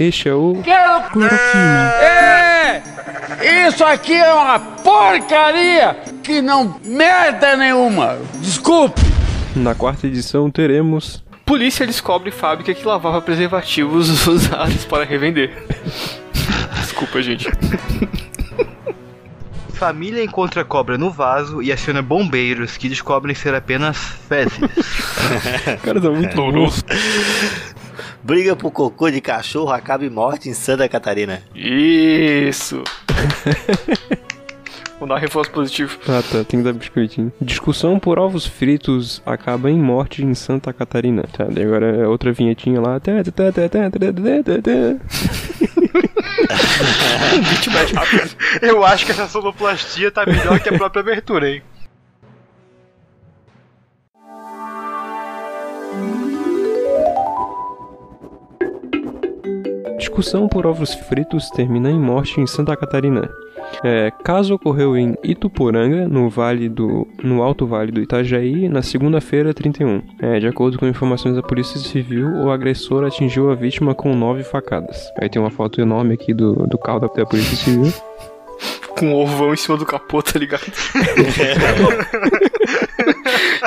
Este é o. Cloroquina. É! Isso aqui é uma porcaria que não merda nenhuma. Desculpe. Na quarta edição teremos. Polícia descobre fábrica que lavava preservativos usados para revender. Desculpa, gente. Família encontra cobra no vaso e aciona bombeiros que descobrem ser apenas fezes. Cara, tá muito louco. Briga por cocô de cachorro acaba em morte em Santa Catarina. Isso! Vou dar um reforço positivo. Ah, tá. Tem que dar biscoitinho. Discussão por ovos fritos acaba em morte em Santa Catarina. Tá, daí agora é outra vinhetinha lá. Eu acho que essa sonoplastia tá melhor que a própria abertura, hein? Discussão por ovos fritos termina em morte em Santa Catarina. É, caso ocorreu em Ituporanga, no vale do, no Alto Vale do Itajaí, na segunda-feira 31. É, de acordo com informações da Polícia Civil, o agressor atingiu a vítima com nove facadas. Aí tem uma foto enorme aqui do, do carro da, da Polícia Civil. Com um ovão em cima do capô, tá ligado?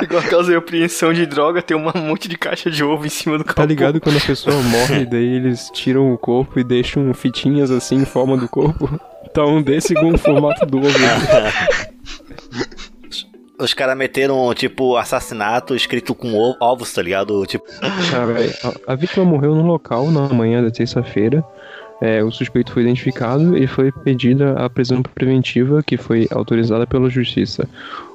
Igual aquelas de apreensão de droga, tem um monte de caixa de ovo em cima do capô. Tá ligado quando a pessoa morre, daí eles tiram o corpo e deixam fitinhas assim em forma do corpo? Tá um desse com o formato do ovo. Os caras meteram, tipo, assassinato escrito com ovo- ovos, tá ligado? Tipo, Ah, véi, a, a vítima morreu no local na manhã da terça-feira. É, o suspeito foi identificado e foi pedida a prisão preventiva, que foi autorizada pela justiça.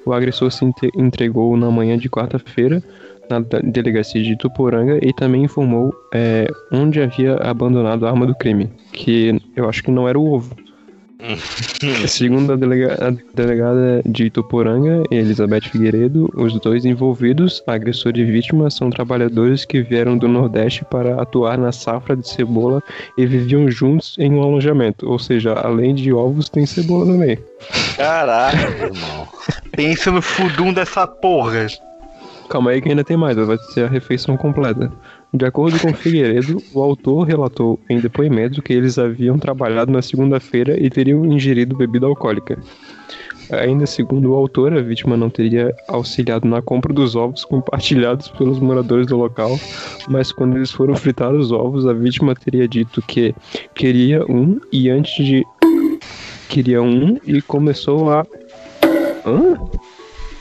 O agressor se entregou na manhã de quarta-feira na delegacia de Tuporanga e também informou é, onde havia abandonado a arma do crime, que eu acho que não era o ovo. Segundo a, delega- a delegada de Ituporanga, Elizabeth Figueiredo, os dois envolvidos, agressor e vítima, são trabalhadores que vieram do Nordeste para atuar na safra de cebola e viviam juntos em um alojamento. Ou seja, além de ovos, tem cebola no meio. caralho, irmão. Pensa no fudum dessa porra. Calma aí que ainda tem mais, vai ser a refeição completa. De acordo com Figueiredo, o autor relatou em depoimento que eles haviam trabalhado na segunda-feira e teriam ingerido bebida alcoólica. Ainda segundo o autor, a vítima não teria auxiliado na compra dos ovos compartilhados pelos moradores do local, mas quando eles foram fritar os ovos, a vítima teria dito que queria um e antes de queria um e começou a Hã?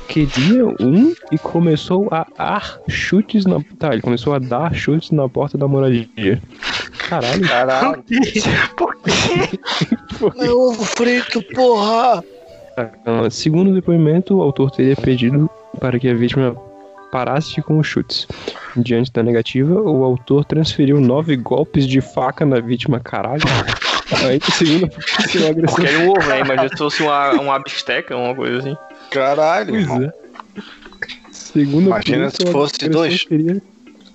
Queria um e começou a dar chutes na. Tá, ele começou a dar chutes na porta da moradia. Caralho. Caralho. Por quê? É ovo frito, porra! Ah, Segundo o depoimento, o autor teria pedido para que a vítima parasse com os chutes. Diante da negativa, o autor transferiu nove golpes de faca na vítima. Caralho. Aí, segundo a polícia, o agressor. Quero um ovo, né? Imagina se fosse uma, uma bisteca, uma coisa assim. Caralho, Pois irmão. é. Segundo Imagina se fosse dois. Seria,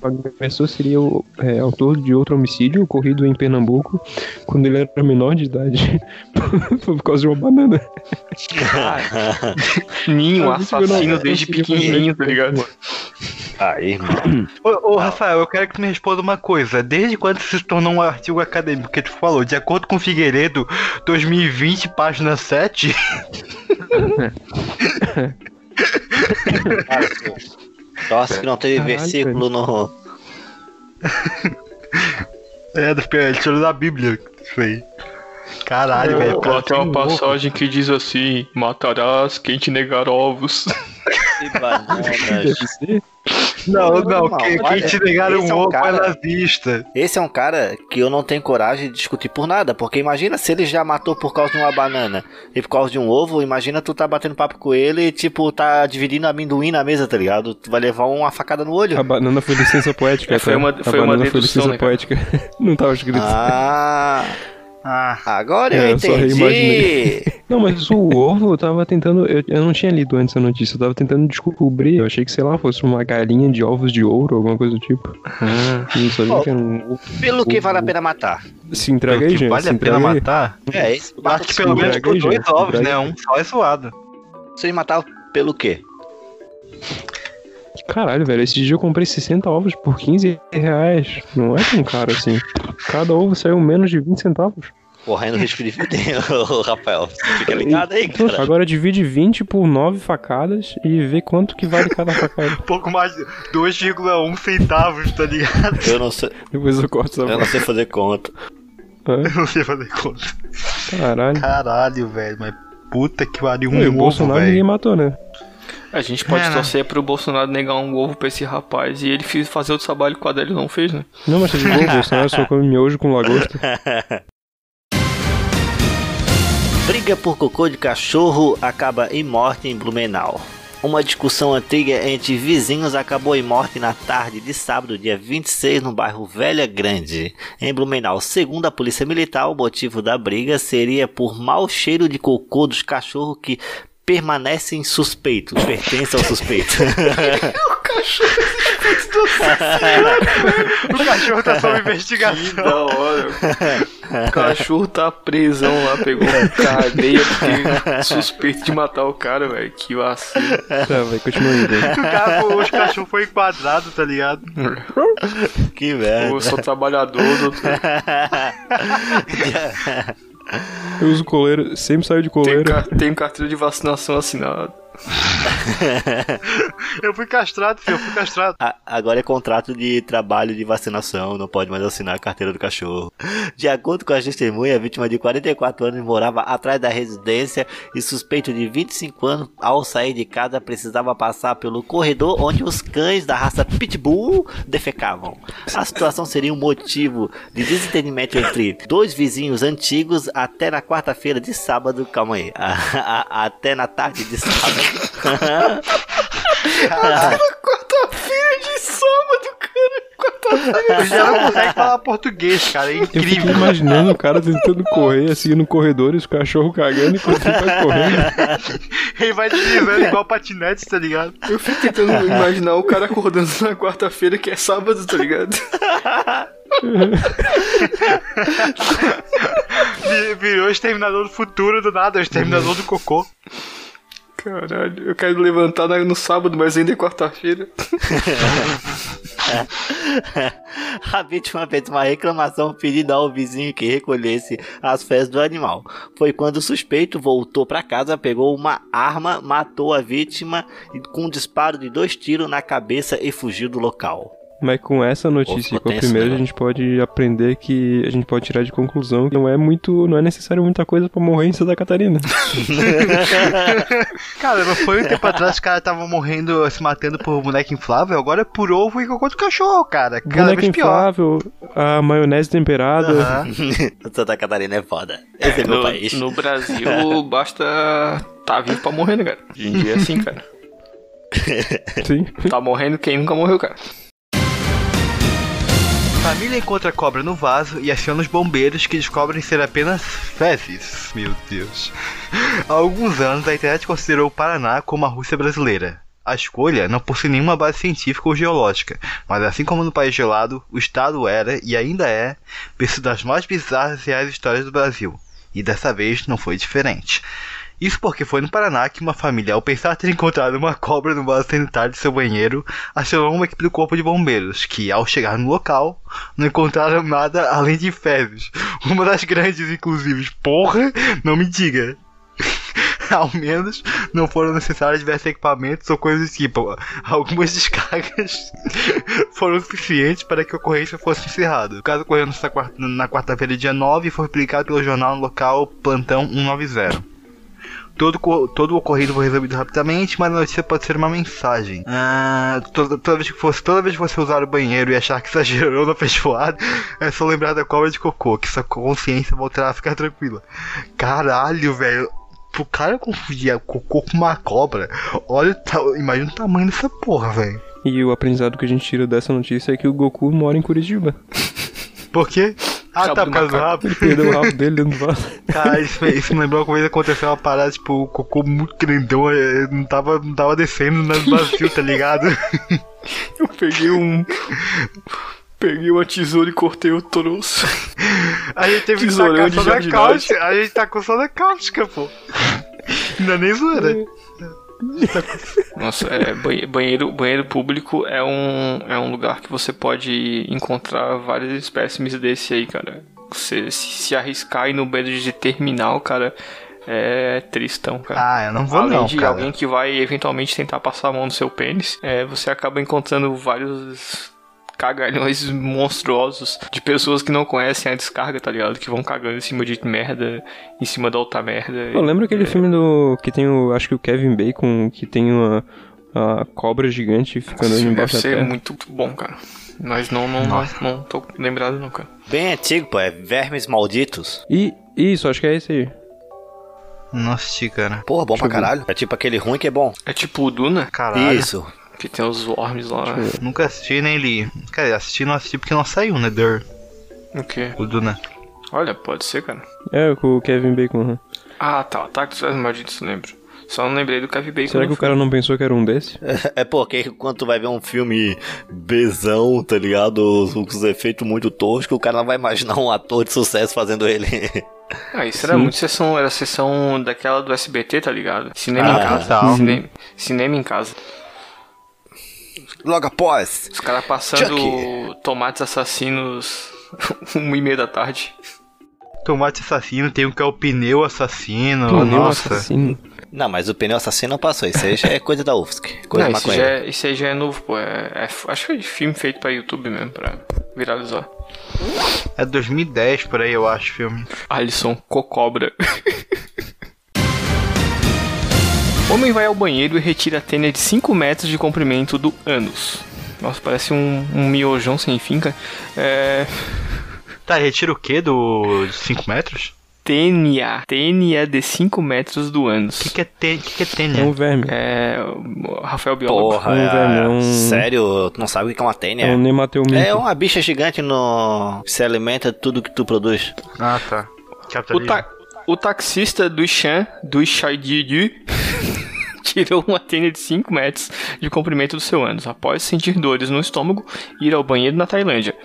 o agressor seria o é, autor de outro homicídio ocorrido em Pernambuco quando ele era menor de idade. Foi por causa de uma banana. Ninho, assassino desde pequenininho, tá ligado? Aí, irmão. Ô, ô, Rafael, eu quero que tu me responda uma coisa. Desde quando se tornou um artigo acadêmico? Que tu falou, de acordo com Figueiredo, 2020, página 7. Nossa, que não teve Caralho, versículo no. É, do- ele tirou da Bíblia. Isso aí. Caralho, velho. Lá tem uma passagem que diz assim: Matarás quem te negar ovos. Que bananas. Não, não, Irmão, quem, quem te esse um é um ovo é cara- nazista. Esse é um cara que eu não tenho coragem de discutir por nada, porque imagina se ele já matou por causa de uma banana e por causa de um ovo, imagina tu tá batendo papo com ele e tipo, tá dividindo amendoim na mesa, tá ligado? Tu vai levar uma facada no olho. A banana foi licença poética. É, foi tá? uma- a foi uma banana foi dedução, licença né, poética. Não tava escrito. Ah, Ah, agora É, eu eu só entendi. reimaginei. Não, mas o ovo eu tava tentando. Eu, eu não tinha lido antes a notícia, eu tava tentando descobrir. Eu achei que, sei lá, fosse uma galinha de ovos de ouro, alguma coisa do tipo. Não sabia que era um ovo. Pelo que vale a pena matar? Se entrega aí, que gente. vale se a pena matar? É, esse Eu acho que pelo menos por dois gente, ovos, né? Um só é zoado. Vocês mataram pelo quê? Caralho, velho, esse dia eu comprei 60 ovos por 15 reais. Não é tão caro assim. Cada ovo saiu menos de 20 centavos. Correndo risco de vida, ô, Rafael. Fica ligado aí, cara. Agora divide 20 por 9 facadas e vê quanto que vale cada facada. Pouco mais de 2,1 centavos, tá ligado? Eu não sei, Depois eu corto essa eu não sei fazer conta. É, Eu não sei fazer conta. Caralho. Caralho, velho, mas puta que pariu um e o ovo, Bolsonaro ninguém velho. matou, né? A gente pode É, né? torcer pro Bolsonaro negar um ovo pra esse rapaz e ele fazer o trabalho que o Adélio não fez, né? Não, mas você viu o Bolsonaro só come miojo com lagosta. Briga por cocô de cachorro acaba em morte em Blumenau. Uma discussão antiga entre vizinhos acabou em morte na tarde de sábado, dia 26, no bairro Velha Grande, em Blumenau. Segundo a polícia militar, o motivo da briga seria por mau cheiro de cocô dos cachorros que permanecem suspeitos, pertencem ao suspeito. O cachorro tá sob Que investigação. da hora. O cachorro tá presão lá, pegou cadeia porque suspeito de matar o cara, velho. Que vacilo. Tá, vai, continua aí, velho. O cara, os cachorros foi enquadrado, tá ligado? que merda. Eu sou trabalhador, doutor. Eu uso coleira, sempre saio de Tenho, coleira. ca- tenho carteira de vacinação assinada. Eu fui castrado, filho, eu fui castrado. A- Agora é contrato de trabalho de vacinação, não pode mais assinar a carteira do cachorro. De acordo com a testemunha, a vítima de 44 anos morava atrás da residência e suspeito de 25 anos, ao sair de casa, precisava passar pelo corredor onde os cães da raça Pitbull defecavam. A situação seria um motivo de desentendimento entre dois vizinhos antigos até na quarta-feira de sábado. Calma aí. A- a- até na tarde de sábado. Quarta-feira de sábado, cara. Ele já não consegue falar português, cara, é Eu fiquei incrível. imaginando o cara tentando correr assim no corredor e os cachorros cagando enquanto ele vai correndo. Ele vai deslizando igual patinete, tá ligado? Eu fico tentando imaginar o cara acordando na quarta-feira, que é sábado, tá ligado? Vi- Virou o exterminador do futuro do nada, o exterminador do cocô. Caralho, eu quero levantar no sábado, mas ainda é quarta-feira. A vítima fez uma reclamação pedindo ao vizinho que recolhesse as fezes do animal. Foi quando o suspeito voltou para casa, pegou uma arma, matou a vítima com um disparo de dois tiros na cabeça e fugiu do local. Mas com essa notícia, com a primeira, né? a gente pode aprender que a gente pode tirar de conclusão que não é muito, não é necessário muita coisa pra morrer em Santa Catarina. Cara, não foi um tempo atrás que os caras estavam morrendo, se matando por boneca inflável, agora é por ovo e cocô do cachorro, cara. Cada pior. inflável, a maionese temperada. Santa Catarina é foda. Esse é meu No, país. no Brasil, basta tá vivo pra morrer, né, cara? Hoje em dia é assim, cara. Sim. Tá morrendo quem nunca morreu, cara. Família encontra cobra no vaso e aciona os bombeiros que descobrem ser apenas fezes. Meu Deus. Há alguns anos a internet considerou o Paraná como a Rússia brasileira. A escolha não possui nenhuma base científica ou geológica, mas assim como no país gelado, o estado era e ainda é berço das mais bizarras e reais histórias do Brasil. E dessa vez não foi diferente. Isso porque foi no Paraná que uma família, ao pensar ter encontrado uma cobra no vaso sanitário de seu banheiro, acionou uma equipe do corpo de bombeiros, que ao chegar no local, não encontraram nada além de fezes. Uma das grandes, inclusive. Porra, não me diga. Ao menos não foram necessários diversos equipamentos ou coisas do tipo. Algumas descargas foram suficientes para que a ocorrência fosse encerrada. O caso ocorreu na quarta-feira, dia 9, e foi publicado pelo jornal local Plantão 190. Todo, todo o ocorrido foi resolvido rapidamente, mas a notícia pode ser uma mensagem. Ah, toda, toda vez que fosse, toda vez que você usar o banheiro e achar que exagerou na feijoada, é só lembrar da cobra de cocô, que sua consciência voltará a ficar tranquila. Caralho, velho. Pro cara confundir cocô com uma cobra, olha, o ta- imagina o tamanho dessa porra, velho. E o aprendizado que a gente tira dessa notícia é que o Goku mora em Curitiba. Por quê? Ah, Rabo tá, por causa do rabo. Ele perdeu o rabo dele dentro do vaso. Cara, isso, isso me lembrou uma coisa que aconteceu uma parada, tipo, o cocô muito grandão, eh, não tava, não tava descendo no vazio, tá ligado? Eu peguei um. Peguei uma tesoura e cortei o troço. A gente teve que Tesourão tacar de soda jardinagem. cáustica. A gente tacou soda cáustica, pô. Não é nem zoeira. Nossa, é, banhe- banheiro, banheiro público é um, é um lugar que você pode encontrar vários espécimes desse aí, cara. Você se, se arriscar e no banheiro de terminal, cara, é tristão, cara. Ah, eu não vou Além não, de cara. alguém que vai eventualmente tentar passar a mão no seu pênis, é, você acaba encontrando vários cagalhões monstruosos de pessoas que não conhecem a descarga, tá ligado? Que vão cagando em cima de merda, em cima da outra merda. Eu lembro aquele filme do. que tem o. acho que o Kevin Bacon, que tem uma. a cobra gigante ficando Isso deve embaixo da ser terra. muito bom, cara. Mas não, não, não, não tô lembrado não, cara. Bem antigo, pô, é Vermes Malditos. E isso, acho que é esse aí. Assisti, cara. Porra, bom pra caralho. É tipo aquele ruim que é bom. É tipo o Duna, Caralho. Isso. Que tem os worms lá. Nunca assisti nem li. Cara, assisti não assisti porque não saiu, né? Der, O quê? o Duna. Olha, pode ser, cara. É, com o Kevin Bacon. né? Ah, tá. Ataque dos Velhos Malditos, lembro. Só não lembrei do Kevin Bacon. Será que no o cara não pensou que era um desse? É porque quando tu vai ver um filme bezão, tá ligado? Com os efeitos muito toscos, o cara não vai imaginar um ator de sucesso fazendo ele. Ah, isso era muito sessão, era sessão daquela do SBT, tá ligado? Cinema Ah, em casa. tá. Cinema, cinema em casa. Logo após. Os caras passando Chucky. tomates assassinos uma e meia da tarde. Tomate assassino, tem um que é o pneu assassino. Pneu Nossa. assassino. Não, mas o pneu assassino não passou. Isso aí já é coisa da UFSC. Coisa não, isso, já é, isso aí já é novo, pô. É, é- acho que é filme feito pra YouTube mesmo, pra viralizar. É 2010 por aí, eu acho, filme. Alisson Cocobra. Homem vai ao banheiro e retira a tênia de 5 metros de comprimento do ânus. Nossa, parece um, um miojão sem fim, cara. É. Tá, retira o quê do 5 metros? Tênia. Tênia de 5 metros do O ânus. que, que é te... que, que é tênia? um verme. É. o Rafael Biólogo. Porra, Um é- vermão. sério? Tu não sabe o que é uma tênia? É um nemateuminto. É uma bicha gigante no... que se alimenta de tudo que tu produz. Ah, tá. O, ta- o taxista do Chan, do Shaididu, tirou uma tênia de 5 metros de comprimento do seu ânus, após sentir dores no estômago e ir ao banheiro na Tailândia.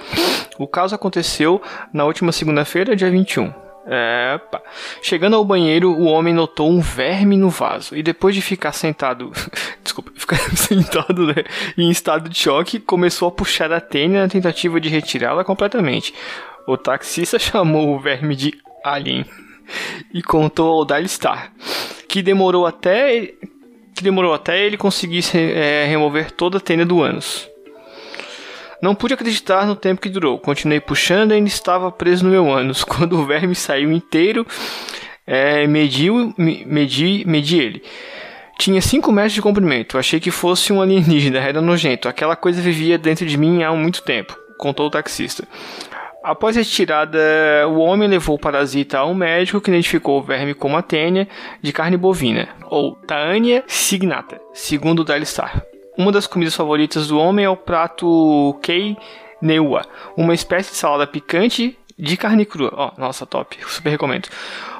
O caso aconteceu na última segunda-feira, dia 21. É, pá. Chegando ao banheiro, o homem notou um verme no vaso e depois de ficar sentado, desculpa, ficar sentado né, em estado de choque, começou a puxar a tênia na tentativa de retirá-la completamente. O taxista chamou o verme de alien e contou ao Dalstar que demorou até que demorou até ele conseguir eh, remover toda a tênia do ânus. Não pude acreditar no tempo que durou. Continuei puxando e ainda estava preso no meu ânus. Quando o verme saiu inteiro, eh, mediu, me- medi, medi ele. Tinha 5 metros de comprimento. Achei que fosse um alienígena, era nojento. Aquela coisa vivia dentro de mim há muito tempo, contou o taxista. Após a retirada, o homem levou o parasita a um médico que identificou o verme como a tênia de carne bovina, ou Taania signata, segundo Dalistar. Uma das comidas favoritas do homem é o prato Kei Neua, uma espécie de salada picante de carne crua. Ó, nossa, top, super recomendo.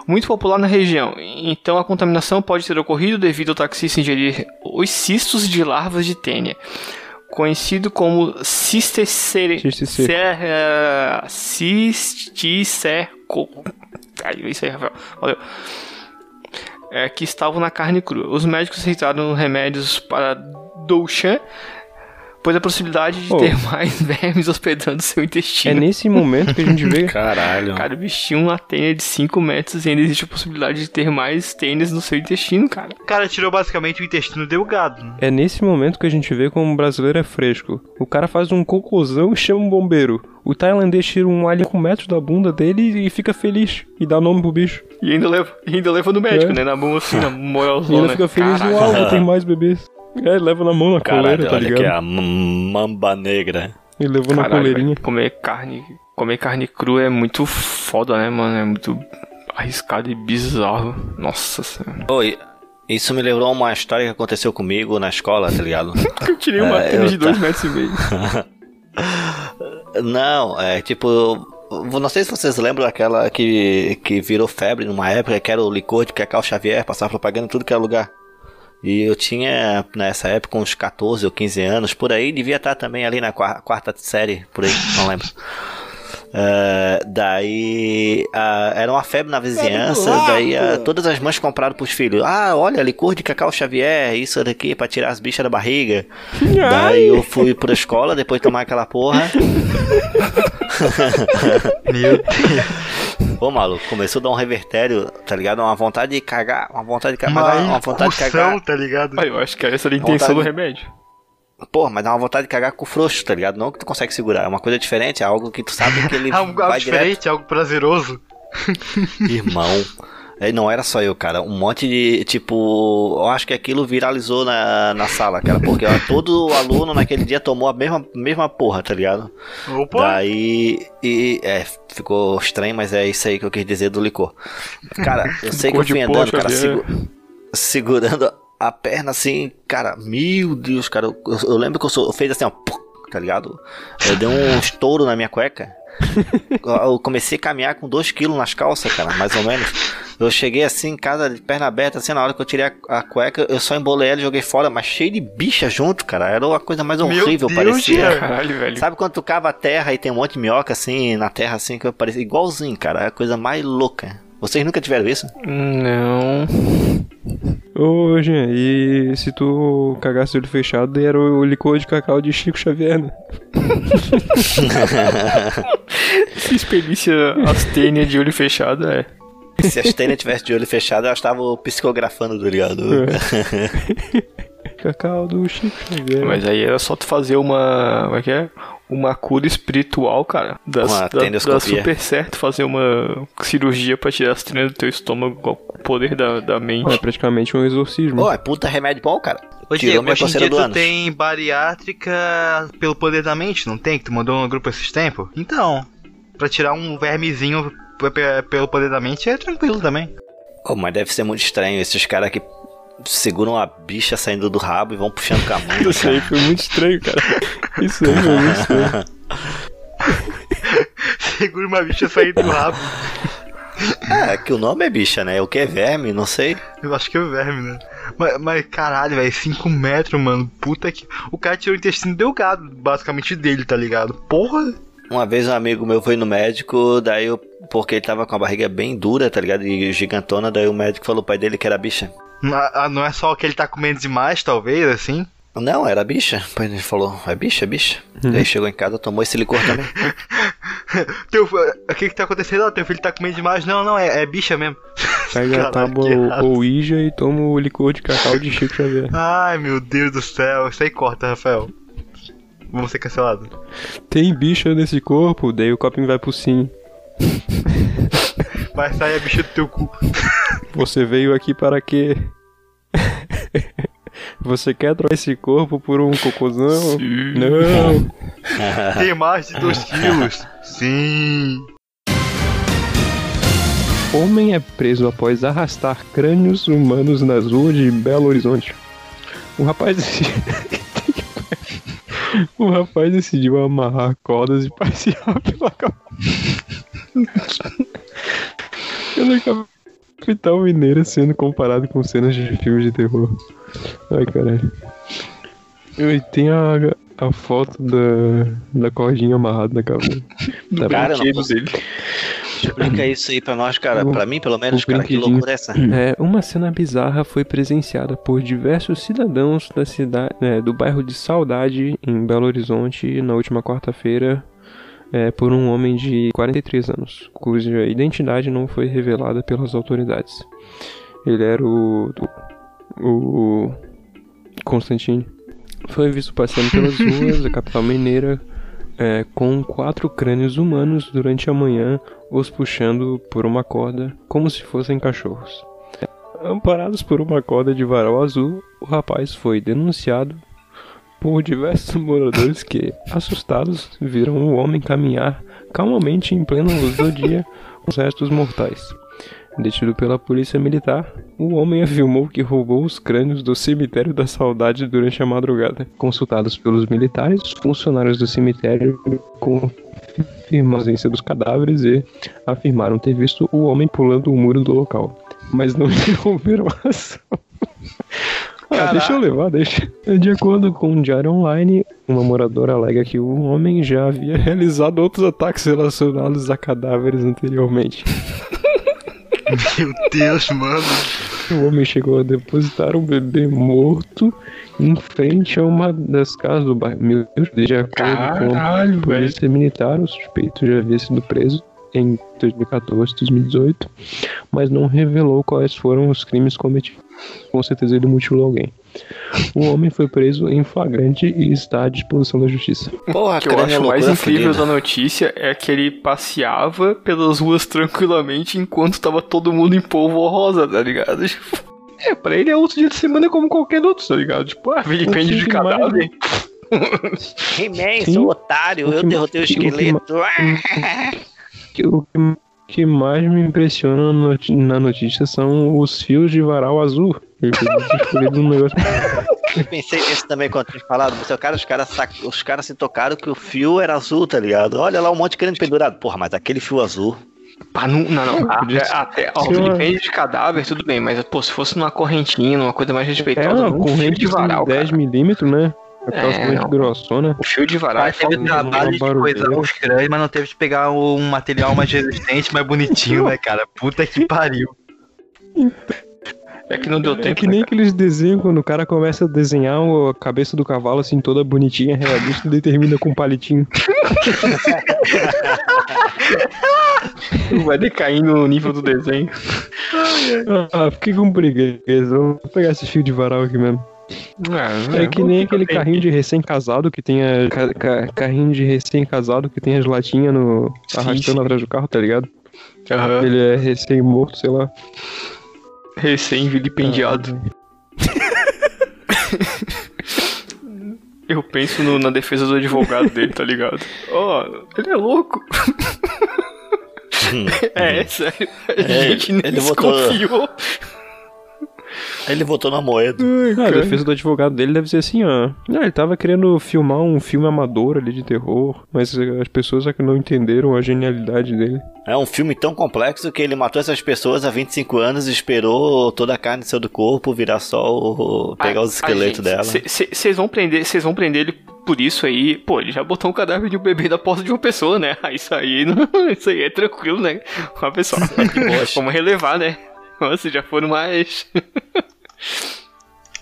Muito popular na região, então a contaminação pode ter ocorrido devido ao taxista ingerir os cistos de larvas de tênia conhecido como cisticere... Cisticerco. cer- eh, Cisticerco. Aí, isso aí, Rafael. Valeu. É, que estavam na carne crua. Os médicos receitaram remédios para Douchan, pois a possibilidade de Oh. ter mais vermes hospedando seu É intestino. nesse momento que a gente vê. Caralho. Cara, tinha uma tênia de 5 metros e ainda existe a possibilidade de ter mais tênis no seu intestino, cara. O cara tirou basicamente o intestino delgado. né? É nesse momento que a gente vê como o brasileiro é fresco. O cara faz um cocôzão e chama um bombeiro. O tailandês tira um alien com metros da bunda dele e fica feliz. E dá nome pro bicho. E ainda leva, e ainda leva no médico, É. né? Na mão assim, na E moralzona. ainda fica feliz. Uau, vou ter mais bebês. É, leva na mão na Caralho, coleira, tá olha ligado? que é a mamba negra. E levou na Caralho, coleirinha. velho, comer carne, comer carne crua é muito foda, né, mano? É muito arriscado e bizarro. Nossa senhora. Oi, isso me lembrou uma história que aconteceu comigo na escola, tá ligado? Eu tirei uma É, de tá- 2 metros e meio. Não, é tipo. Não sei se vocês lembram daquela que, que virou febre numa época, que era o licor de Cacau Xavier, passava propaganda em tudo que era lugar. E eu tinha, nessa época, uns 14 ou 15 anos, por aí, devia estar também ali na qua- quarta série, por aí, não lembro. É, daí ah, era uma febre na vizinhança, daí ah, todas as mães compraram pros filhos. Ah, olha, licor de cacau Xavier, isso daqui pra tirar as bichas da barriga. Daí eu fui pra escola depois de tomar aquela porra. Meu Deus. Ô maluco, começou a dar um revertério, tá ligado? Uma vontade de cagar, uma vontade de cagar, dá uma vontade de cagar. tá ligado? Ah, eu acho que essa era a intenção Vontade- do remédio. Porra, mas dá uma vontade de cagar com o frouxo, tá ligado? Não que tu consegue segurar, é uma coisa diferente, é algo que tu sabe que ele Algo, algo vai direto. diferente, algo prazeroso. Irmão. É, Não era só eu, cara. Um monte de. Tipo. Eu acho que aquilo viralizou na, na sala, cara. Porque ó, todo aluno naquele dia tomou a mesma, mesma porra, tá ligado? Opa! Daí. E. É, ficou estranho, mas é isso aí que eu quis dizer do licor. Cara, eu sei que eu fui andando, cara, Xavier. segu- segurando a perna assim, cara. Meu Deus, cara. Eu, eu lembro que eu, sou, eu fiz assim, ó. Tá ligado? Eu dei um estouro na minha cueca. Eu comecei a caminhar com 2 quilos nas calças, cara, mais ou menos. Eu cheguei assim, em casa de perna aberta, assim, na hora que eu tirei a, a cueca, eu só embolei ela e joguei fora, mas cheio de bicha junto, cara. Era uma coisa mais Meu horrível, Deus, parecia. cara. Caralho, velho. Sabe quando tu cava a terra e tem um monte de minhoca assim na terra, assim, que parecia igualzinho, cara. É a coisa mais louca. Vocês nunca tiveram isso? Não. Ô, Jean, e se tu cagasse o olho fechado, era o licor de cacau de Chico Xavier, né? Se experiência astênia de olho fechado é. Se a Stênia tivesse de olho fechado, elas estavam psicografando, tá ligado? Cacau do Chico Xavier. Mas aí era só tu fazer uma. Como é que é? Uma cura espiritual, cara. Das, Uma da, dá super certo fazer uma cirurgia pra tirar as trinas do teu estômago com o poder da, da mente. É praticamente um exorcismo. Pô, é puta remédio bom, cara. Ô, Tirou hoje em dia do tu ânus. tem bariátrica pelo poder da mente, não tem? Que tu mandou no grupo esses tempos? Então, pra tirar um vermezinho pelo poder da mente é tranquilo também. Oh, mas deve ser muito estranho esses caras que seguram a bicha saindo do rabo e vão puxando com a mão. Isso aí foi muito estranho, cara. Isso aí foi muito estranho. Segura uma bicha saindo do rabo. É, que o nome é bicha, né? O que é verme, não sei. Eu acho que é o verme, né? Mas, mas caralho, velho, 5 metros, mano. Puta que. O cara tirou o intestino delgado, basicamente, dele, tá ligado? Porra! Uma vez um amigo meu foi no médico, daí eu, porque ele tava com a barriga bem dura, tá ligado? E gigantona, daí o médico falou pro pai dele que era bicha. Ah, ah, Não é só que ele tá comendo demais, talvez, assim? Não, era bicha. Dele falou, é bicha, é bicha. Daí chegou em casa, tomou esse licor também. Teu, o que que tá acontecendo? Ah, teu filho tá comendo demais? Não, não, é, é bicha mesmo. Pega a tábua errado. Ouija e toma o licor de cacau de Chico Xavier. Ai, meu Deus do céu. Isso aí corta, Rafael. Vamos ser cancelados. Tem bicha nesse corpo, daí o copinho vai pro sim. Vai sair a bicha do teu cu. Você veio aqui para quê? Você quer trocar esse corpo por um cocôzão? Não. Tem mais de 2 quilos. Sim. Homem é preso após arrastar crânios humanos nas ruas de Belo Horizonte. O rapaz decidiu... O rapaz decidiu amarrar cordas e passear pela cap- pela capital mineira sendo comparado com cenas de filmes de terror. Ai, caralho. E tem a, a foto da, da cordinha amarrada na cabeça. Da Cara, eu não dele. Explica isso aí pra nós, cara. O- Pra mim, pelo menos, cara. Que loucura é essa? É, uma cena bizarra foi presenciada por diversos cidadãos da cidade, é, do bairro de Saudade, em Belo Horizonte, na última quarta-feira, é, por um homem de 43 anos, cuja identidade não foi revelada pelas autoridades. Ele era o. o, Constantine. Foi visto passeando pelas ruas da capital mineira é, com quatro crânios humanos durante a manhã, os puxando por uma corda como se fossem cachorros. Amparados por uma corda de varal azul, o rapaz foi denunciado por diversos moradores que, assustados, viram o homem caminhar calmamente em plena luz do dia com os restos mortais. Detido pela polícia militar, o homem afirmou que roubou os crânios do cemitério da saudade durante a madrugada. Consultados pelos militares, funcionários do cemitério confirmaram a ausência dos cadáveres e afirmaram ter visto o homem pulando o muro do local, mas não interromperam a ação. Ah, deixa eu levar, deixa. De acordo com o Diário Online, uma moradora alega que o homem já havia realizado outros ataques relacionados a cadáveres anteriormente. Meu Deus, mano. O homem chegou a depositar um bebê morto em frente a uma das casas do bairro. Meu Deus, de acordo com a polícia militar, o suspeito já havia sido preso em 2014, 2018, mas não revelou quais foram os crimes cometidos. Com certeza ele mutilou alguém. O homem foi preso em flagrante e está à disposição da justiça. Porra, O que eu crânio é acho mais loucura incrível da notícia é que ele passeava pelas ruas tranquilamente enquanto tava todo mundo em polvo rosa, tá ligado? É, pra ele é outro dia de semana como qualquer outro, tá ligado? Tipo, ah, vilipêndio de cadáver. He-Man, seu otário, eu derrotei o o que esqueleto. Que- O que, que mais me impressiona na notícia são os fios de varal azul. Eu escolhido um negócio. Eu pensei nisso também quando tinha falado. Seu cara, os caras sac- os caras se tocaram que o fio era azul, tá ligado? Olha lá um monte de crânio pendurado. Porra, mas aquele fio azul. Pá, não, não, não. Até, até ó, ser uma- vilipêndio de cadáver, tudo bem, mas, pô, se fosse numa correntinha, numa coisa mais É respeitosa, uma um fio corrente de varal, de 10 cara. milímetros, né? É, grossona. O fio de varal é teve foda. o trabalho de barulheira. coisar os crânios, mas não teve de pegar um material mais resistente, mais bonitinho, né, cara? Puta que pariu. É que não deu É tempo. que nem né, aqueles desenhos quando o cara começa a desenhar o- a cabeça do cavalo assim, toda bonitinha, realista, e termina com um palitinho. Vai decair no nível do desenho. Ah, fiquei com preguiça. Vou pegar esse fio de varal aqui mesmo. É que nem aquele carrinho de recém-casado que tem a. ca- ca- carrinho de recém-casado que tem as latinhas no. Arrastando sim. atrás do carro, tá ligado? Aham. Ele é recém-morto, sei lá. Recém-vilipendiado. Eu penso no- na defesa do advogado dele, tá ligado? Ó, ele é louco. é, sério. A É, gente nem ele desconfiou. Ele botou na moeda. Ah, a defesa do advogado dele deve ser assim, ó. Ah, ele tava querendo filmar um filme amador ali de terror, mas as pessoas é que não entenderam a genialidade dele. É um filme tão complexo que ele matou essas pessoas há 25 anos e esperou toda a carne seu do corpo virar só o... pegar os esqueletos dela. Vocês vão prender, vocês vão prender ele por isso aí. Pô, ele já botou um cadáver de um bebê da porta de uma pessoa, né? Ah, Isso aí, não, isso aí é tranquilo, né? Ó, pessoal, vamos relevar, né? Nossa, já foram mais.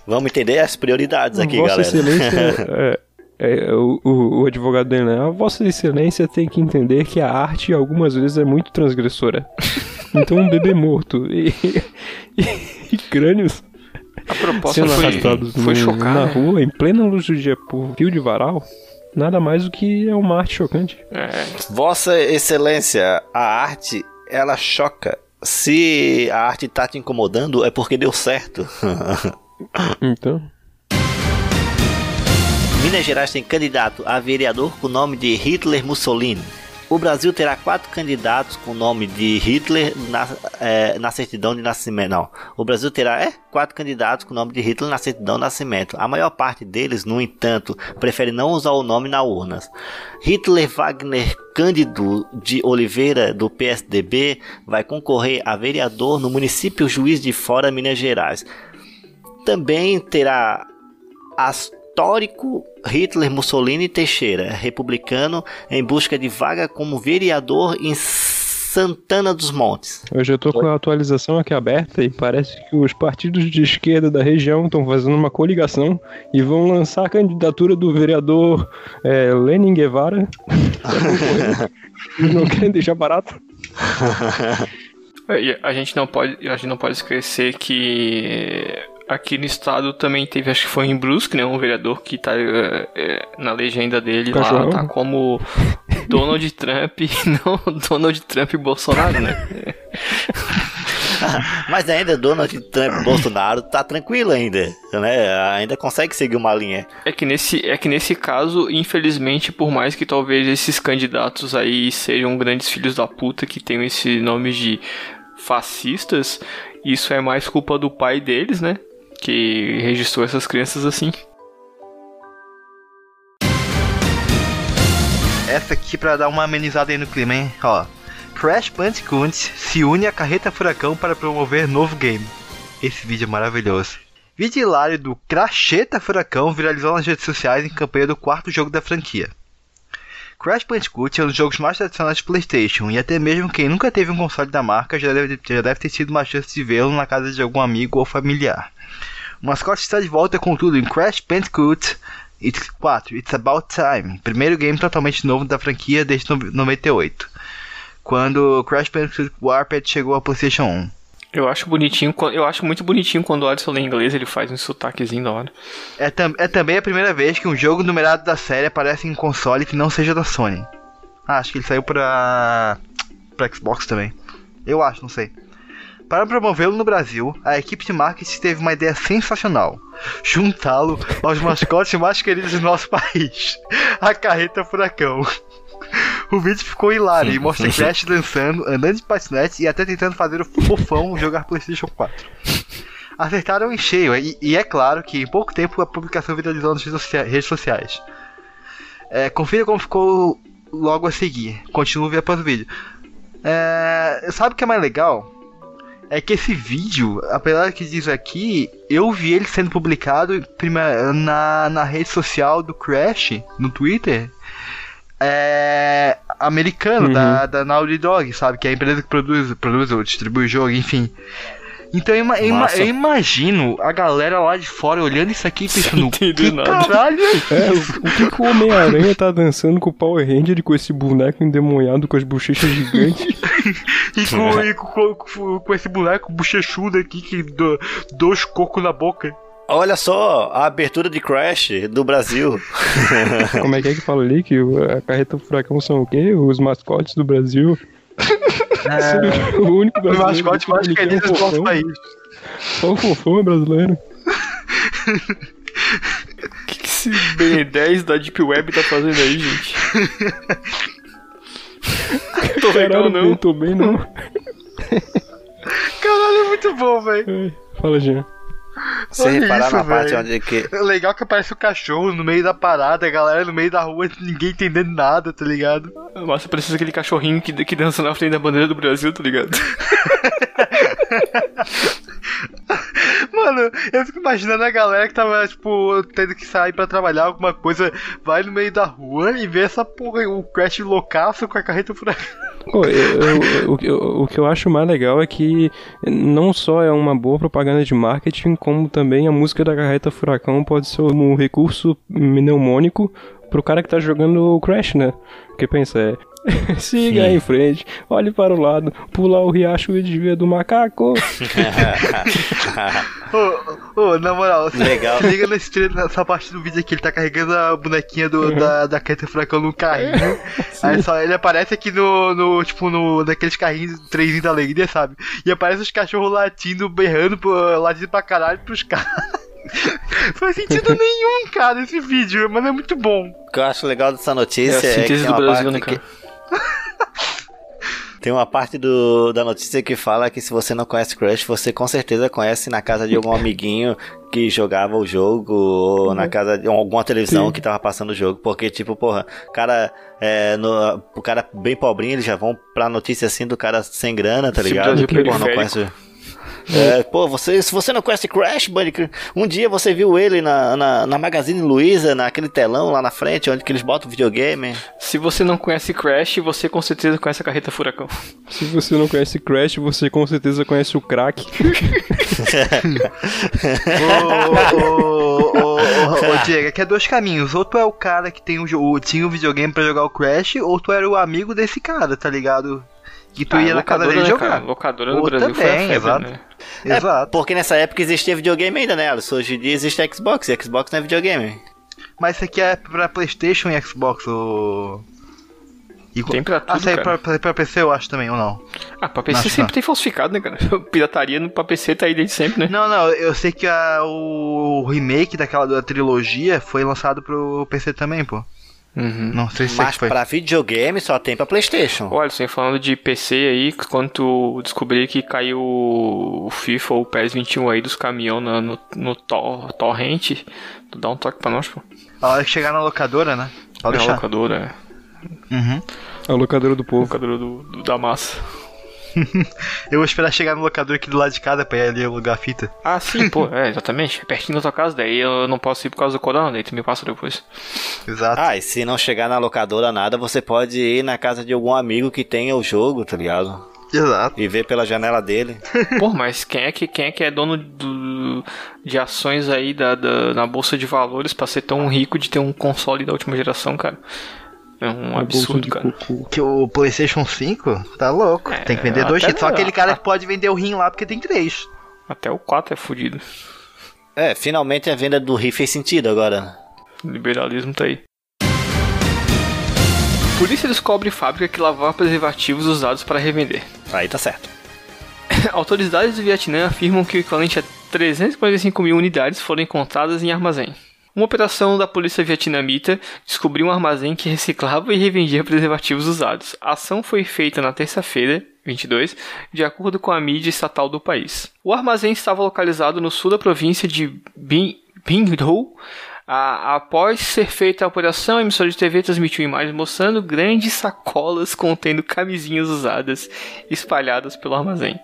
Vamos entender as prioridades aqui, Vossa galera. Excelência. é, é, o, o, o advogado dele, né? A Vossa Excelência tem que entender que a arte algumas vezes é muito transgressora. Então um bebê morto e, e, e crânios A proposta sendo foi, arrastados foi no- chocar. na né? rua, em plena luz do dia, por fio de varal, nada mais do que é uma arte chocante. É, Vossa Excelência, a arte, ela choca. Se a arte tá te incomodando, é porque deu certo. Então, Minas Gerais tem candidato a vereador com o nome de Hitler Mussolini. O Brasil terá quatro candidatos com o nome de Hitler na, é, na certidão de nascimento. Não, o Brasil terá é, quatro candidatos com o nome de Hitler na certidão de nascimento. A maior parte deles, no entanto, prefere não usar o nome na urna. Hitler Wagner Cândido de Oliveira, do PSDB, vai concorrer a vereador no município Juiz de Fora, Minas Gerais. Também terá histórico Hitler Mussolini Teixeira, republicano, em busca de vaga como vereador em Santana dos Montes. eu já tô com a atualização aqui aberta e parece que os partidos de esquerda da região estão fazendo uma coligação e vão lançar a candidatura do vereador é, Lenin Guevara. Não querem deixar barato. É, a gente não pode, a gente não pode esquecer que aqui no estado também teve, acho que foi em Brusque, né, um vereador que tá é, na legenda dele lá, tá como Donald Trump, não Donald Trump e Bolsonaro, né? Mas ainda Donald Trump Bolsonaro tá tranquilo ainda, né? Ainda consegue seguir uma linha. É que nesse, é que nesse caso, infelizmente, por mais que talvez esses candidatos aí sejam grandes filhos da puta que tenham esse nome de fascistas, isso é mais culpa do pai deles, né? Que registrou essas crianças assim. Essa aqui pra dar uma amenizada aí no clima, hein? Ó. Crash Bandicoot se une à Carreta Furacão para promover novo game. Esse vídeo é maravilhoso. Vídeo hilário do Cracheta Furacão viralizou nas redes sociais em campanha do quarto jogo da franquia. Crash Bandicoot é um dos jogos mais tradicionais de PlayStation, e até mesmo quem nunca teve um console da marca já deve, já deve ter tido uma chance de vê-lo na casa de algum amigo ou familiar. O mascote está de volta com tudo em Crash Bandicoot It's 4, It's About Time, primeiro game totalmente novo da franquia desde 98, quando Crash Bandicoot Warped chegou ao PlayStation 1. Eu acho bonitinho, eu acho muito bonitinho quando o Alisson lê inglês, ele faz um sotaquezinho da hora. É, tam- é também a primeira vez que um jogo numerado da série aparece em console que não seja da Sony. Ah, acho que ele saiu pra, pra Xbox também. Eu acho, não sei. Para promovê-lo no Brasil, a equipe de marketing teve uma ideia sensacional: juntá-lo aos mascotes mais queridos do nosso país, a Carreta Furacão. O vídeo ficou hilário e mostra Crash dançando, andando de patinete e até tentando fazer o fofão jogar PlayStation 4. Acertaram em cheio, e, e é claro que em pouco tempo a publicação viralizou nas redes socia- redes sociais. É, confira como ficou logo a seguir. Continua após o vídeo. É, sabe o que é mais legal? É que esse vídeo, apesar que diz aqui, eu vi ele sendo publicado na, na rede social do Crash, no Twitter. É, americano, Uhum. da, da Naughty Dog, sabe? Que é a empresa que produz, produz ou distribui o jogo, enfim. Então eu, ima- eu ima- Massa. eu imagino a galera lá de fora olhando isso aqui e pensando, que nada." caralho é É, o, o que, que o Homem-Aranha tá dançando com o Power Ranger e com esse boneco endemoniado com as bochechas gigantes? E com, e com, com- com esse boneco bochechudo aqui que do, dois cocos na boca. Olha só, a abertura de Crash do Brasil. Como é que é que fala ali? Que a carreta furacão são o quê? Os mascotes do Brasil. O único O brasileiro. mascote que mais querido um do nosso fofão. país. Só o fofão é brasileiro. O que, que esse Ben10 da Deep Web tá fazendo aí, gente? Tô legal não. não tô bem não. Caralho, é muito bom, velho. Fala, Jean. Você Olha reparar isso, na parte velho. onde que. É legal que aparece o cachorro no meio da parada, a galera no meio da rua, ninguém entendendo nada, tá ligado? Nossa, precisa aquele cachorrinho que, que dança na frente da bandeira do Brasil, tá ligado? Mano, eu fico imaginando a galera que tava, tipo, tendo que sair pra trabalhar, alguma coisa, vai no meio da rua e vê essa porra, o Crash loucaço com a carreta furacão. Pô, eu- eu- o, o que eu acho mais legal é que não só é uma boa propaganda de marketing, como também a música da carreta furacão pode ser um recurso mnemônico pro cara que tá jogando o Crash, né? Porque pensa, é. Siga em frente, olhe para o lado, pula o riacho e desvia do macaco. Ô, ô, na moral, se- Legal. se liga nesse, nessa parte do vídeo aqui, ele tá carregando a bonequinha do, da, da carreta furacão num carrinho. Aí só ele aparece aqui no, no tipo, no, naqueles carrinhos, trenzinho da alegria, sabe? E aparece os cachorros latindo, berrando, latindo pra caralho pros caras. Faz sentido nenhum, cara, esse vídeo, mas é muito bom. O que eu acho legal dessa notícia É a é, que do uma Brasil, parte né, que... Tem uma parte do, da notícia que fala que se você não conhece Crash, você com certeza conhece na casa de algum amiguinho que jogava o jogo, ou na casa de alguma televisão Sim. que tava passando o jogo. Porque, tipo, porra, cara, é, no, o cara bem pobrinho, eles já vão pra notícia assim do cara sem grana, tá ligado? Porra, não conhece. É, pô, você, se você não conhece Crash Bandicoot, um dia você viu ele na, na, na Magazine Luiza, naquele telão lá na frente, onde que eles botam o videogame. Se você não conhece Crash, você com certeza conhece a carreta furacão. Se você não conhece Crash, você com certeza conhece o crack. Ô, ô, ô, ô, ô, Diego, aqui é dois caminhos. Ou tu é o cara que tem o, tinha o videogame pra jogar o Crash, ou tu era o amigo desse cara, tá ligado? Que tu Ah, ia na casa dele né, jogar. cara? Locadora no Ou Brasil foi a também, febre, exato. né? Exato. Porque nessa época existia videogame ainda, né, Alice? Hoje em dia existe Xbox, e Xbox não é videogame. Mas isso aqui é pra Playstation e Xbox, ou... E Tem pra Ah, tudo, isso aí cara. pra, pra, pra PC eu acho também, ou não? Ah, pra PC Acho sempre não. tem falsificado, né, cara? Pirataria no pra PC tá aí desde sempre, né? Não, não, eu sei que a- o remake daquela da trilogia foi lançado pro PC também, pô. Uhum. Não sei se Mas foi. pra videogame só tem pra Playstation. Olha, você falando de PC aí, quando tu descobrir que caiu o FIFA ou o PES 21 aí dos caminhão na- no, no tor- torrent, tu dá um toque pra nós, pô. A hora que chegar na locadora, né? Pode É a deixar. locadora, Uhum. A locadora do é. povo. locadora do, do- da massa. Eu vou esperar chegar no locador aqui do lado de casa pra ir ali alugar a fita. Ah, sim, pô, é, exatamente. É pertinho da tua casa, daí eu não posso ir por causa do corona, daí tu me passa depois. Exato. Ah, e se não chegar na locadora nada, você pode ir na casa de algum amigo que tenha o jogo, tá ligado? Exato. E ver pela janela dele. Pô, mas quem é que, quem é, que é dono do, de ações aí da, da- na bolsa de valores pra ser tão rico de ter um console da última geração, cara? É um absurdo, cara. cocô. Que o PlayStation 5 tá louco. É, tem que vender dois até- títulos. Só aquele cara que pode vender o rim lá porque tem três. Até o 4 é fudido. É, finalmente a venda do Ri fez sentido agora. O liberalismo tá aí. Polícia descobre fábrica que lavava preservativos usados para revender. Aí tá certo. Autoridades do Vietnã afirmam que o equivalente a 345 mil unidades foram encontradas em armazém. Uma operação da polícia vietnamita descobriu um armazém que reciclava e revendia preservativos usados. A ação foi feita na terça-feira, 22, de acordo com a mídia estatal do país. O armazém estava localizado no sul da província de. A- após ser feita a operação, a emissora de TV transmitiu imagens mostrando grandes sacolas contendo camisinhas usadas espalhadas pelo armazem.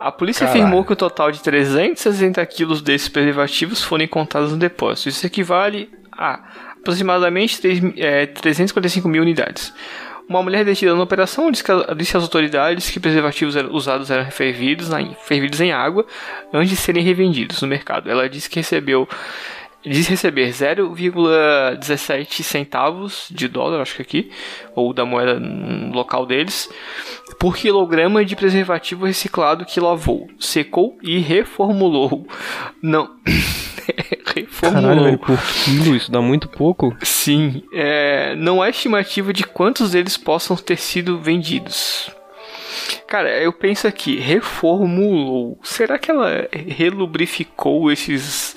A polícia Caralho. afirmou que o total de 360 quilos desses preservativos foram encontrados no depósito. Isso equivale a aproximadamente 3, é, 345 mil unidades. Uma mulher detida na operação disse, que, disse às autoridades que preservativos eram- usados eram fervidos, na- fervidos em água antes de serem revendidos no mercado. Ela disse que recebeu diz receber 0,17 centavos de dólar, acho que aqui, ou da moeda local deles, por quilograma de preservativo reciclado que lavou, secou e reformulou. Não. reformulou. Caralho, velho, por quilo, isso dá muito pouco. Sim, é, não há estimativa de quantos deles possam ter sido vendidos. Cara, eu penso aqui, reformulou. Será que ela relubrificou esses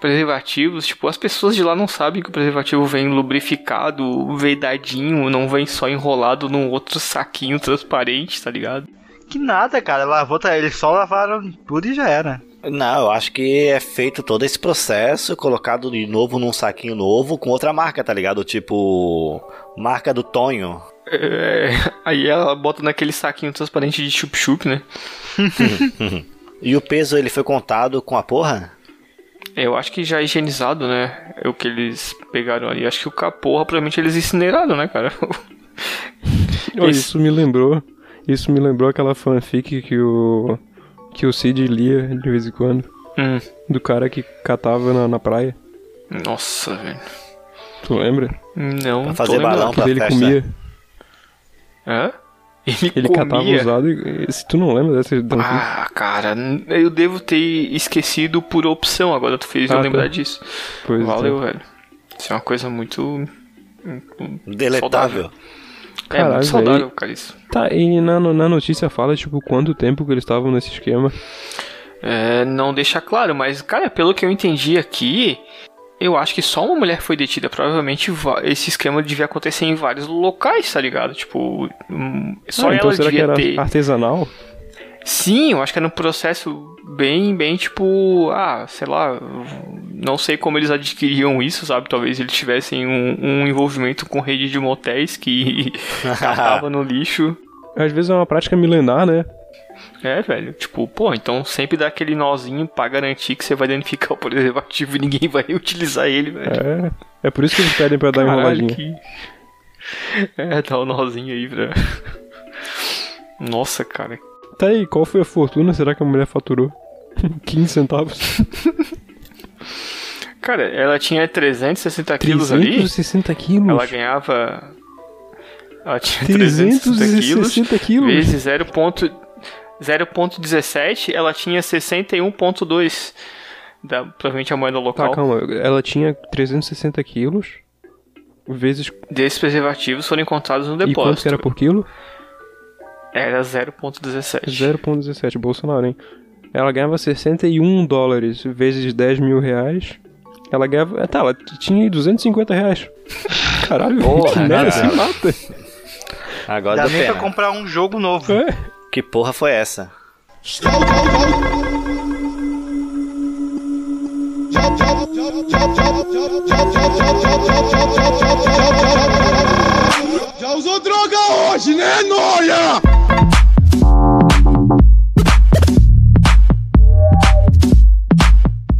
preservativos? Tipo, as pessoas de lá não sabem que o preservativo vem lubrificado, vedadinho, não vem só enrolado num outro saquinho transparente, tá ligado? Que nada, cara. Lavou, tá, eles só lavaram tudo e já era. Não, eu acho que é feito todo esse processo, colocado de novo num saquinho novo com outra marca, tá ligado? Tipo, marca do Tonho. É, aí ela bota naquele saquinho transparente de chup-chup, né? E o peso ele foi contado com a porra? Eu acho que já é higienizado, né? É o que eles pegaram ali. Acho que o caporra, provavelmente eles incineraram, né, cara? Isso me lembrou. Isso me lembrou aquela fanfic que o. que o Cid lia de vez em quando. Hum, Do cara que catava na, na praia. nossa, velho. Tu lembra? Não, Pra fazer balão Que pra dele festa. comia. Hã? Ele, Ele comia. catava usado e. Se tu não lembra dessa. Ah, cara, eu devo ter esquecido por opção. Agora tu fez eu Ah, tá. lembrar disso. Pois Valeu, velho. Isso é uma coisa muito. Deletável. É Caralho, muito saudável, velho. cara, isso. Tá, e na, na notícia fala, tipo, quanto tempo que eles estavam nesse esquema. É, não deixa claro, mas, cara, pelo que eu entendi aqui, eu acho que só uma mulher foi detida. Provavelmente va- esse esquema devia acontecer em vários locais, tá ligado? Tipo, hum, só ah, então ela será que era ter. artesanal? Sim, eu acho que era um processo bem, bem tipo, ah, sei lá, não sei como eles adquiriam isso, sabe? Talvez eles tivessem um, um envolvimento com rede de motéis que catava no lixo. Às vezes é uma prática milenar, né? É, velho, tipo, pô, então sempre dá aquele nozinho pra garantir que você vai danificar o preservativo e ninguém vai utilizar ele, velho. É. É por isso que eles pedem pra dar Caralho, enroladinha. que... É, dá o nozinho aí pra... Nossa, cara. Tá aí, qual foi a fortuna? Será que a mulher faturou? 15 centavos? Cara, ela tinha 360 quilos ali. 360 quilos? Ela ganhava. Ela tinha 360 quilos 360 quilos? vezes 0. Ponto- 0.17, ela tinha 61.2 da provavelmente a moeda Tá, local. calma. Ela tinha 360 quilos vezes... Desses preservativos foram encontrados no E depósito. quanto que era por quilo? Era 0.17. 0.17, Bolsonaro, hein? Ela ganhava 61 dólares vezes 10 mil reais. Ela ganhava... Tá, ela tinha aí 250 reais. Caralho, Porra, que merda, se mata. Agora Dá nem pra comprar um jogo novo. É. Que porra foi essa? Já usou droga hoje, né, Noia?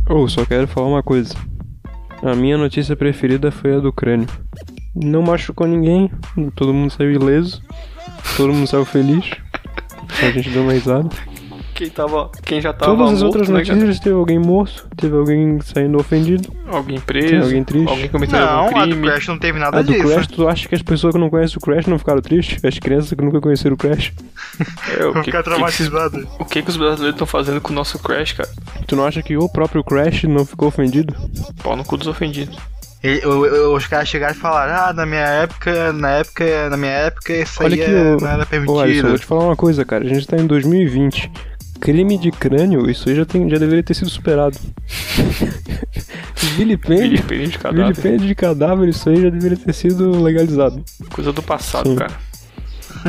Oh, só quero falar uma coisa. A minha notícia preferida foi a do crânio. Não machucou ninguém, todo mundo saiu ileso, todo mundo saiu feliz. Só a gente deu uma risada. Quem, tava, quem já tava Todas as morto, outras né, notícias teve alguém morto, teve alguém saindo ofendido. Alguém preso, Alguém triste. alguém cometendo Não, algum a do crime. Crash não teve nada A do disso. Crash, tu acha que as pessoas que não conhecem o Crash não ficaram tristes? As crianças que nunca conheceram o Crash? É, o Vou que, ficar o que, que os brasileiros estão fazendo com o nosso Crash, cara? Tu não acha que o próprio Crash não ficou ofendido? Pau no cu dos ofendidos. E- o- o- os caras chegaram e falaram, ah, na minha época, na época, na minha época, isso Olha aí aqui, é- ô- não era Ô, Alisson, permitido. vou te falar uma coisa, cara. A gente tá em 2020. Crime de crânio, isso aí já, tem, já deveria ter sido superado. Vilipêndio, Vilipêndio de cadáver. vilipêndio de cadáver, isso aí já deveria ter sido legalizado. Coisa do passado, Sim. cara.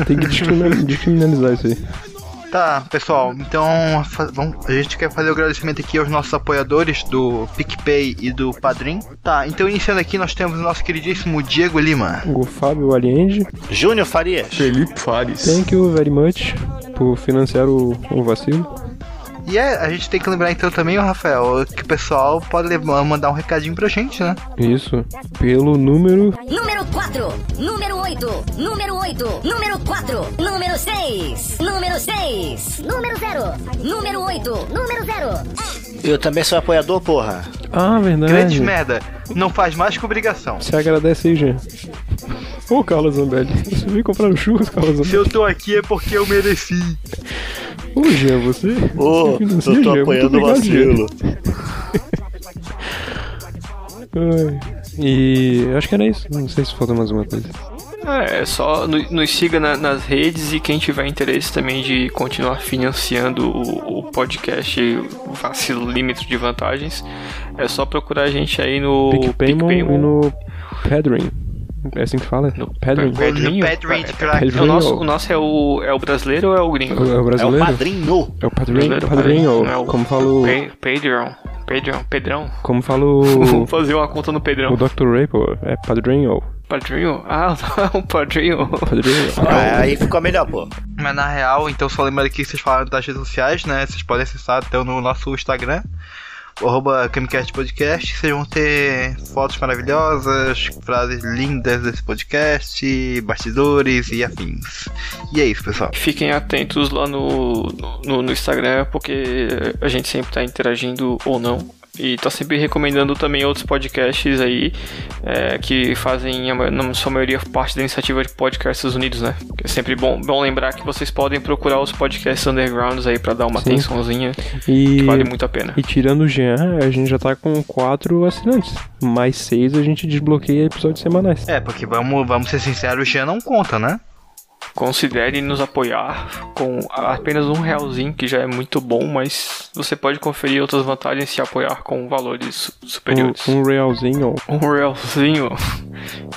Tem que descriminal- descriminalizar isso aí. Tá, pessoal, então a gente quer fazer o agradecimento aqui aos nossos apoiadores do PicPay e do Padrim. Tá, então iniciando aqui nós temos o nosso queridíssimo Diego Lima. O Fábio Aliende, Júnior Farias. Felipe Fares. thank you very much por financiar o, o vacilo. E é, a gente tem que lembrar então também, Rafael, que o pessoal pode levar- mandar um recadinho pra gente, né? Isso, pelo número Número 4, número 8, número 8, número 4, número 6, número 6, número 0, número 8, número 0. Eu também sou apoiador, porra. Ah, Grande verdade. merda, não faz mais que obrigação. Você agradece aí, Jean. Ô, Carlos Zambelli, você veio comprar um churros, Carlos Se Zambelli. eu tô aqui é porque eu mereci. Ô, Jean, você. Ô, você financia, eu tô Jean? apoiando o Muito obrigado, vacilo. E acho que era isso. Não sei se falta mais uma coisa. É, só no- nos siga na- nas redes e quem tiver interesse também de continuar financiando o, o podcast Vacilímetro de Vantagens, é só procurar a gente aí no PicPaymon e no Padrim. É assim que fala? No crack. Padrim. O nosso, o nosso é, o, é o brasileiro ou é o gringo? É o É o brasileiro? padrinho. É o. Brasileiro, não ou é o- como fala o. Pa- Patreon. Patreon. Pedrão. Como fala o. Vamos fazer uma conta no Pedrão. O Dr. Ray, pô. É Padrim ou. Padrinho? Ah, o padrinho. Padrim. Ah, aí ficou melhor, pô. Mas na real, então só lembrando aqui que vocês falaram das redes sociais, né? Vocês podem acessar então no nosso Instagram, o arroba Camicast Podcast. Vocês vão ter fotos maravilhosas, frases lindas desse podcast, bastidores e afins. E é isso, pessoal. Fiquem atentos lá no, no, no Instagram, porque a gente sempre tá interagindo ou não. E tá sempre recomendando também outros podcasts aí é, que fazem, na sua maioria, parte da iniciativa de Podcasts Unidos, né? É sempre bom, bom lembrar que vocês podem procurar os podcasts undergrounds aí pra dar uma Sim. atençãozinha, E. que vale muito a pena. E tirando o Jean, a gente já tá com quatro assinantes. Mais seis a gente desbloqueia episódios semanais. É, porque vamos, vamos ser sinceros, o Jean não conta, né? Considere nos apoiar com apenas um realzinho, que já é muito bom, mas você pode conferir outras vantagens se apoiar com valores su- superiores. Um, um realzinho. Um realzinho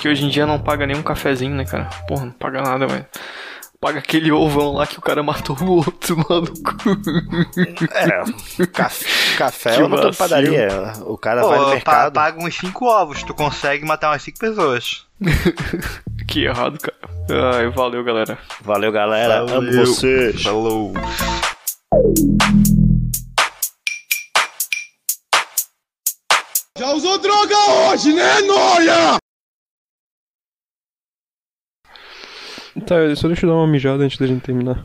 que hoje em dia não paga nem um cafezinho, né, cara? Porra, não paga nada, mas. Paga aquele ovão lá que o cara matou o outro, maluco. É, café, café Que eu não tô padaria. O cara vai no Pô, mercado. paga uns 5 ovos, tu consegue matar umas 5 pessoas. que errado, cara. Ai, valeu, galera. Valeu, galera. Amo Valeu. vocês. Falou. Tá, só deixa eu dar uma mijada antes da gente terminar.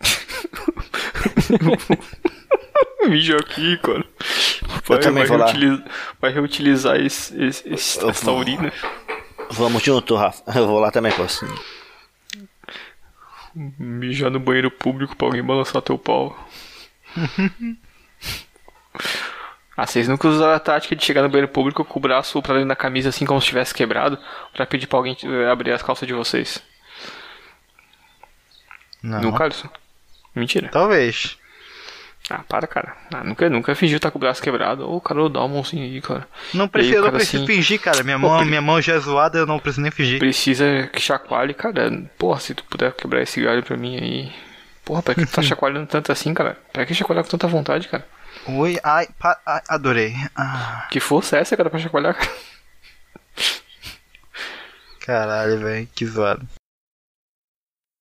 Mijo aqui, cara. Vai, também vai vou lá. reutiliza- vai reutilizar esse, esse, esse- Eu essa vou. urina. Vamos junto, Rafa. Eu vou lá também, pô. Mijar no banheiro público pra alguém balançar teu pau. ah, vocês nunca usaram a tática de chegar no banheiro público com o braço pra dentro da camisa assim como se tivesse quebrado pra pedir pra alguém eh, abrir as calças de vocês? Não. Alisson? Mentira. Talvez. Ah, para, cara. Ah, nunca, nunca fingiu estar com o braço quebrado. Ô, cara, dá uma mãozinha aí, cara. Não E aí, cara, preciso assim, fingir, cara. Minha Pô, mão, minha mão já é zoada, eu não preciso nem fingir. Precisa que chacoalhe, cara. Porra, se tu puder quebrar esse galho pra mim aí. Porra, pra que tu tá chacoalhando tanto assim, cara? Pra que chacoalhar com tanta vontade, cara? Oi, ai, pa, ai, adorei. Ah, Que força é essa, cara, pra chacoalhar, cara? caralho, velho, que zoado.